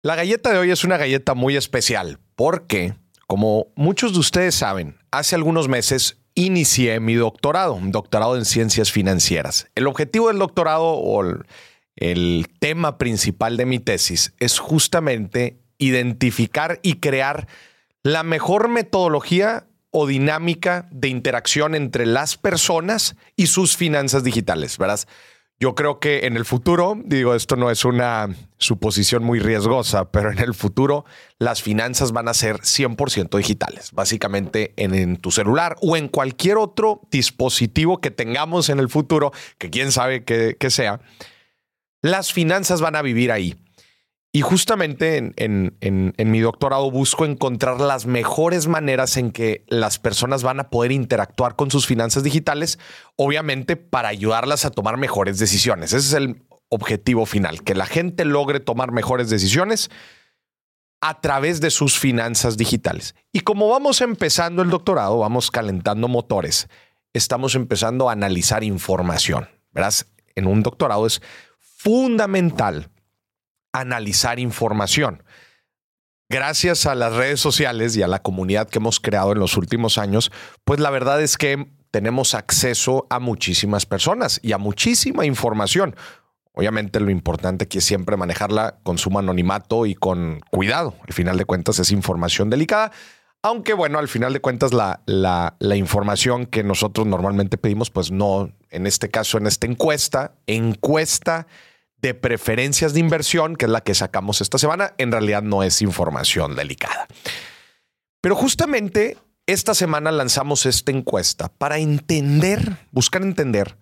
La galleta de hoy es una galleta muy especial porque, como muchos de ustedes saben, hace algunos meses inicié mi doctorado, un doctorado en ciencias financieras. El objetivo del doctorado o el, tema principal de mi tesis es justamente identificar y crear la mejor metodología o dinámica de interacción entre las personas y sus finanzas digitales, ¿verdad? Yo creo que en el futuro, digo, esto no es una suposición muy riesgosa, pero en el futuro las finanzas van a ser 100% digitales, básicamente en, tu celular o en cualquier otro dispositivo que tengamos en el futuro, que quién sabe qué sea, las finanzas van a vivir ahí. Y justamente en, mi doctorado busco encontrar las mejores maneras en que las personas van a poder interactuar con sus finanzas digitales, obviamente para ayudarlas a tomar mejores decisiones. Ese es el objetivo final, que la gente logre tomar mejores decisiones a través de sus finanzas digitales. Y como vamos empezando el doctorado, vamos calentando motores, estamos empezando a analizar información. Verás, en un doctorado es fundamental analizar información. Gracias a las redes sociales y a la comunidad que hemos creado en los últimos años, pues la verdad es que tenemos acceso a muchísimas personas y a muchísima información. Obviamente lo importante aquí es siempre manejarla con sumo anonimato y con cuidado. Al final de cuentas es información delicada, aunque bueno, al final de cuentas la, la, la, información que nosotros normalmente pedimos, pues no, en este caso, en esta encuesta, encuesta de preferencias de inversión, que es la que sacamos esta semana, en realidad no es información delicada. Pero justamente esta semana lanzamos esta encuesta para entender, buscar entender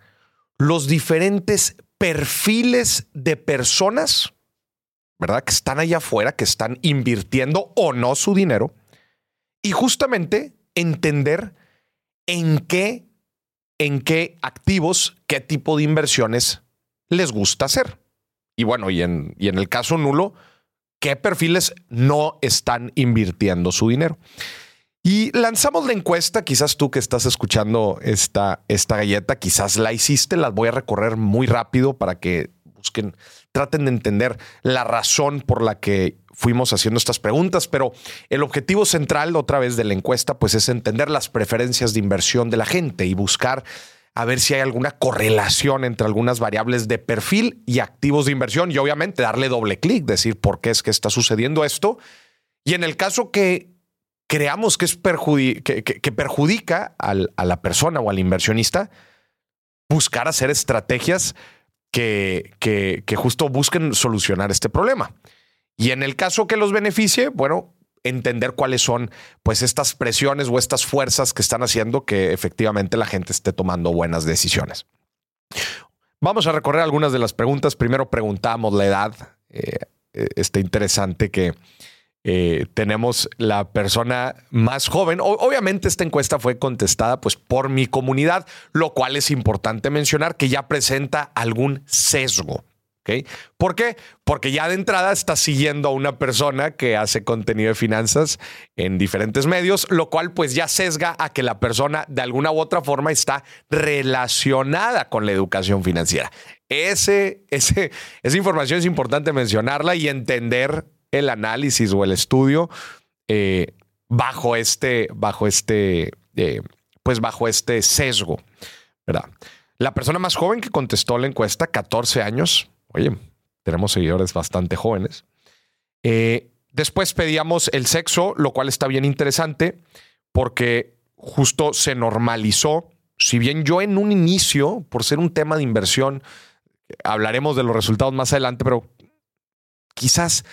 los diferentes perfiles de personas, ¿verdad? Que están allá afuera, que están invirtiendo o no su dinero, y justamente entender en qué, en qué activos, qué tipo de inversiones les gusta hacer. Y bueno, y en, y en el caso nulo, ¿qué perfiles no están invirtiendo su dinero? Y lanzamos la encuesta, quizás tú que estás escuchando esta, esta galleta, quizás la hiciste, las voy a recorrer muy rápido para que busquen, traten de entender la razón por la que fuimos haciendo estas preguntas, pero el objetivo central otra vez de la encuesta pues es entender las preferencias de inversión de la gente y buscar a ver si hay alguna correlación entre algunas variables de perfil y activos de inversión y obviamente darle doble clic, decir por qué es que está sucediendo esto. Y en el caso que creamos que, es que, perjudica a la persona o al inversionista, buscar hacer estrategias que, que justo busquen solucionar este problema. Y en el caso que los beneficie, bueno, entender cuáles son pues estas presiones o estas fuerzas que están haciendo que efectivamente la gente esté tomando buenas decisiones. Vamos a recorrer algunas de las preguntas. Primero preguntamos la edad. Eh, eh, está interesante que eh, tenemos la persona más joven. obviamente esta encuesta fue contestada pues por mi comunidad, lo cual es importante mencionar que ya presenta algún sesgo. ¿Por qué? Porque ya de entrada está siguiendo a una persona que hace contenido de finanzas en diferentes medios, lo cual pues ya sesga a que la persona de alguna u otra forma está relacionada con la educación financiera. Ese, ese, esa información es importante mencionarla y entender el análisis o el estudio eh, bajo este, bajo este, eh, pues bajo este sesgo, ¿verdad? La persona más joven que contestó la encuesta, 14 años, Oye, tenemos seguidores bastante jóvenes. Eh, después pedíamos el sexo, lo cual está bien interesante porque justo se normalizó. Si bien yo en un inicio, por ser un tema de inversión, hablaremos de los resultados más adelante, pero quizás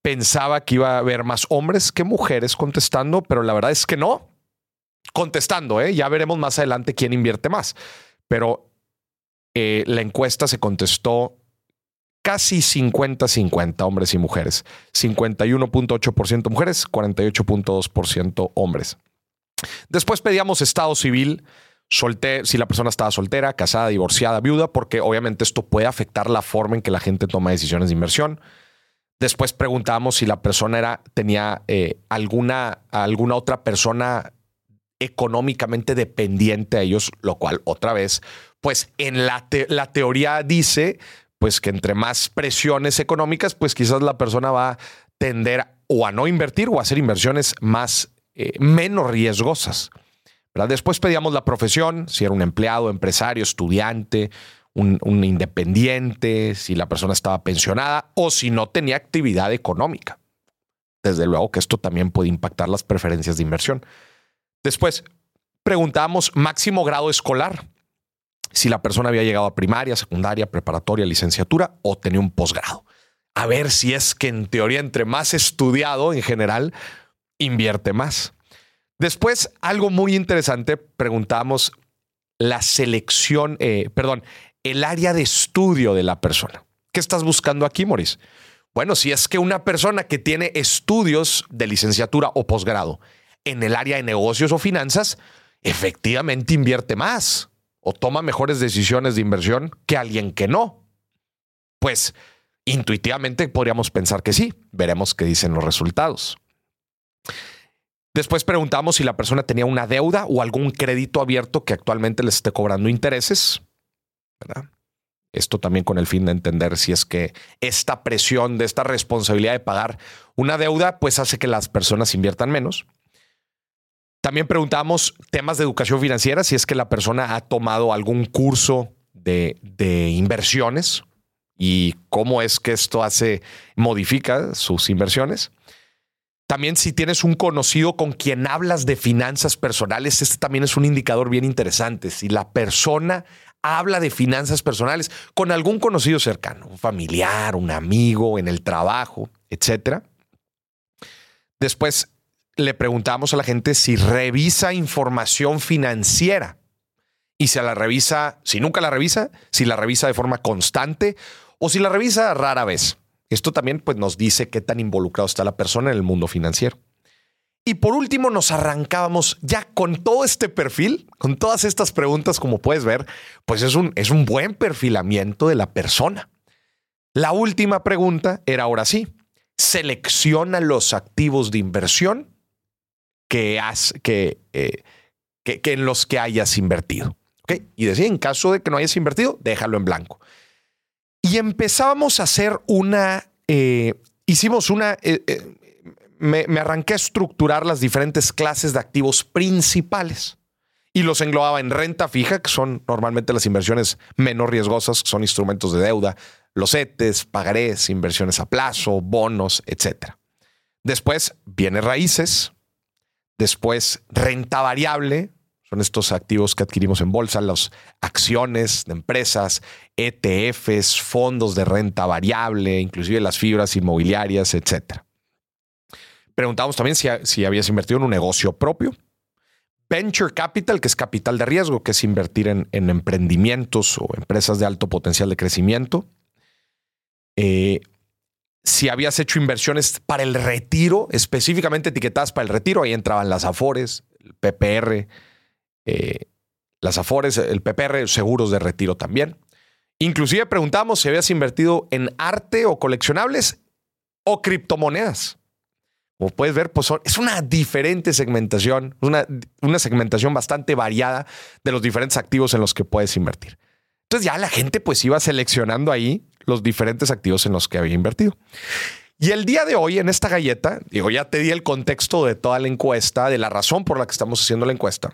pensaba que iba a haber más hombres que mujeres contestando, pero la verdad es que no. Contestando, ¿eh? ya veremos más adelante quién invierte más. Pero eh, la encuesta se contestó casi 50-50 hombres y mujeres. 51.8% mujeres, 48.2% hombres. Después pedíamos estado civil, si la persona estaba soltera, casada, divorciada, viuda, porque obviamente esto puede afectar la forma en que la gente toma decisiones de inversión. Después preguntamos si la persona era, tenía eh, alguna, alguna otra persona económicamente dependiente a ellos, lo cual otra vez, pues en la, la teoría dice pues que entre más presiones económicas, pues quizás la persona va a tender o a no invertir o a hacer inversiones más eh, menos riesgosas. Después pedíamos la profesión, si era un empleado, empresario, estudiante, un, un, independiente, si la persona estaba pensionada o si no tenía actividad económica. Desde luego que esto también puede impactar las preferencias de inversión. Después preguntamos máximo grado escolar, si la persona había llegado a primaria, secundaria, preparatoria, licenciatura o tenía un posgrado. A ver si es que en teoría entre más estudiado en general, invierte más. Después, algo muy interesante, preguntamos la selección, eh, perdón, el área de estudio de la persona. ¿Qué estás buscando aquí, Maurice? Bueno, si es que una persona que tiene estudios de licenciatura o posgrado en el área de negocios o finanzas, efectivamente invierte más o toma mejores decisiones de inversión que alguien que no. Pues intuitivamente podríamos pensar que sí. Veremos qué dicen los resultados. Después preguntamos si la persona tenía una deuda o algún crédito abierto que actualmente les esté cobrando intereses. Esto también con el fin de entender si es que esta presión de esta responsabilidad de pagar una deuda pues hace que las personas inviertan menos. También preguntamos temas de educación financiera, si es que la persona ha tomado algún curso de, de inversiones y cómo es que esto hace, modifica sus inversiones. También si tienes un conocido con quien hablas de finanzas personales, este también es un indicador bien interesante. Si la persona habla de finanzas personales con algún conocido cercano, un familiar, un amigo, en el trabajo, etc. Después le preguntamos a la gente si revisa información financiera y si la revisa, si nunca la revisa, si la revisa de forma constante o si la revisa rara vez. Esto también pues, nos dice qué tan involucrado está la persona en el mundo financiero. Y por último, nos arrancábamos ya con todo este perfil, con todas estas preguntas, como puedes ver, pues es un, es un buen perfilamiento de la persona. La última pregunta era ahora sí, selecciona los activos de inversión que, has, que, eh, que, en los que hayas invertido. Y decía, en caso de que no hayas invertido, déjalo en blanco. Y empezábamos a hacer una, eh, hicimos una, eh, eh, me, arranqué a estructurar las diferentes clases de activos principales y los englobaba en renta fija, que son normalmente las inversiones menos riesgosas, que son instrumentos de deuda, los ETES, pagarés, inversiones a plazo, bonos, etc. Después viene raíces, después renta variable, son estos activos que adquirimos en bolsa, las acciones de empresas, ETFs, fondos de renta variable, inclusive las fibras inmobiliarias, etc. Preguntamos también si, habías invertido en un negocio propio. Venture Capital, que es capital de riesgo, que es invertir en, emprendimientos o empresas de alto potencial de crecimiento. Eh, si habías hecho inversiones para el retiro, específicamente etiquetadas para el retiro, ahí entraban las Afores, el PPR, eh, las Afores, el PPR, seguros de retiro también. Inclusive preguntamos si habías invertido en arte o coleccionables o criptomonedas. Como puedes ver, pues es una diferente segmentación, una, una segmentación bastante variada de los diferentes activos en los que puedes invertir. Entonces ya la gente pues iba seleccionando ahí los diferentes activos en los que había invertido. Y el día de hoy en esta galleta, digo, ya te di el contexto de toda la encuesta, de la razón por la que estamos haciendo la encuesta.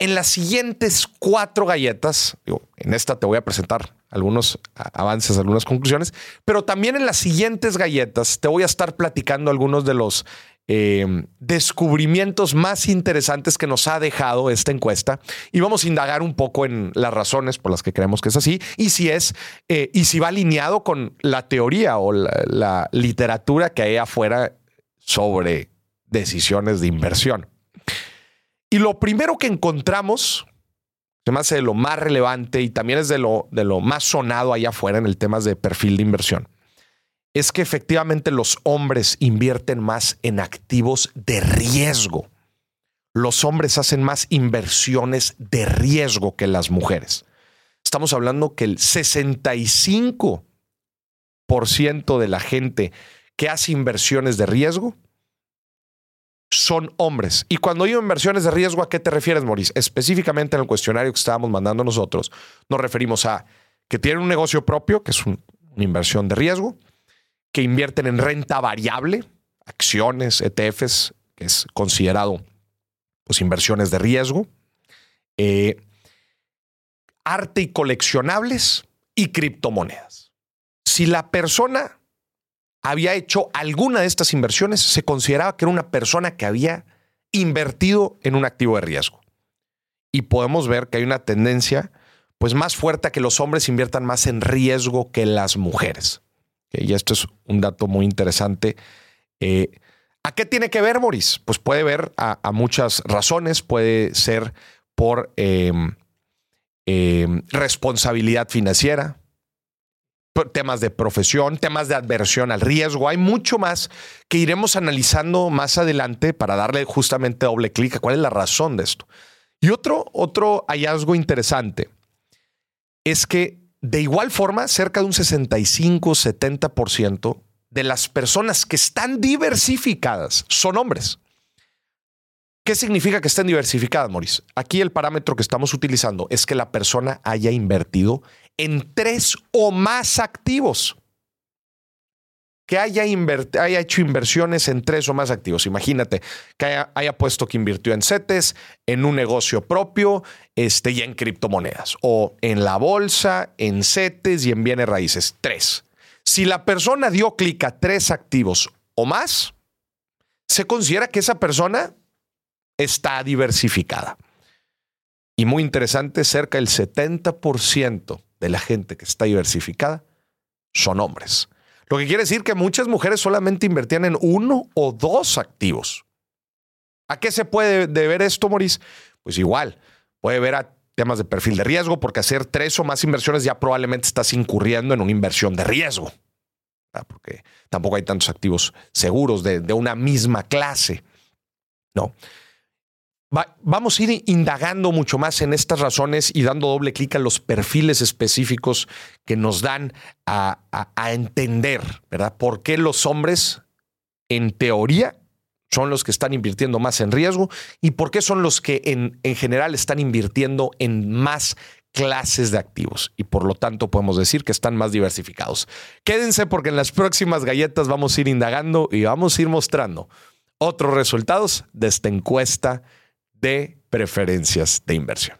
En las siguientes cuatro galletas, en esta te voy a presentar algunos avances, algunas conclusiones, pero también en las siguientes galletas te voy a estar platicando algunos de los em, descubrimientos más interesantes que nos ha dejado esta encuesta y vamos a indagar un poco en las razones por las que creemos que es así y si es eh, y si va alineado con la teoría o la, literatura que hay afuera sobre decisiones de inversión. Y lo primero que encontramos, se me hace de lo más relevante y también es de lo, de lo más sonado allá afuera en el tema de perfil de inversión, es que efectivamente los hombres invierten más en activos de riesgo. Los hombres hacen más inversiones de riesgo que las mujeres. Estamos hablando que el 65% de la gente que hace inversiones de riesgo son hombres. Y cuando digo inversiones de riesgo, ¿a qué te refieres, Maurice? Específicamente en el cuestionario que estábamos mandando nosotros, nos referimos a que tienen un negocio propio, que es una inversión de riesgo, que invierten en renta variable, acciones, ETFs, que es considerado pues, inversiones de riesgo, eh, arte y coleccionables y criptomonedas. Si la persona había hecho alguna de estas inversiones, se consideraba que era una persona que había invertido en un activo de riesgo. Y podemos ver que hay una tendencia pues más fuerte a que los hombres inviertan más en riesgo que las mujeres. Y esto es un dato muy interesante. Eh, ¿A qué tiene que ver, Maurice? Pues puede ver a, muchas razones. Puede ser por em, em, responsabilidad financiera, temas de profesión, temas de adversión al riesgo. Hay mucho más que iremos analizando más adelante para darle justamente doble clic a cuál es la razón de esto. Y otro, otro hallazgo interesante es que de igual forma, cerca de un 65-70% de las personas que están diversificadas son hombres. ¿Qué significa que estén diversificadas, Maurice? Aquí el parámetro que estamos utilizando es que la persona haya invertido en tres o más activos. Que haya, haya hecho inversiones en tres o más activos. Imagínate que haya, puesto que invirtió en CETES, en un negocio propio este, y en criptomonedas. O en la bolsa, en CETES y en bienes raíces. Tres. Si la persona dio clic a tres activos o más, se considera que esa persona está diversificada. Y muy interesante, cerca del 70% de la gente que está diversificada son hombres. Lo que quiere decir que muchas mujeres solamente invertían en uno o dos activos. ¿A qué se puede deber esto, Maurice? Pues igual, puede ver a temas de perfil de riesgo, porque hacer tres o más inversiones ya probablemente estás incurriendo en una inversión de riesgo, porque tampoco hay tantos activos seguros de, de una misma clase. No vamos a ir indagando mucho más en estas razones y dando doble clic a los perfiles específicos que nos dan a, entender, ¿verdad? ¿Por qué los hombres, en teoría, son los que están invirtiendo más en riesgo y por qué son los que en, en general están invirtiendo en más clases de activos y por lo tanto podemos decir que están más diversificados. Quédense porque en las próximas galletas vamos a ir indagando y vamos a ir mostrando otros resultados de esta encuesta de preferencias de inversión.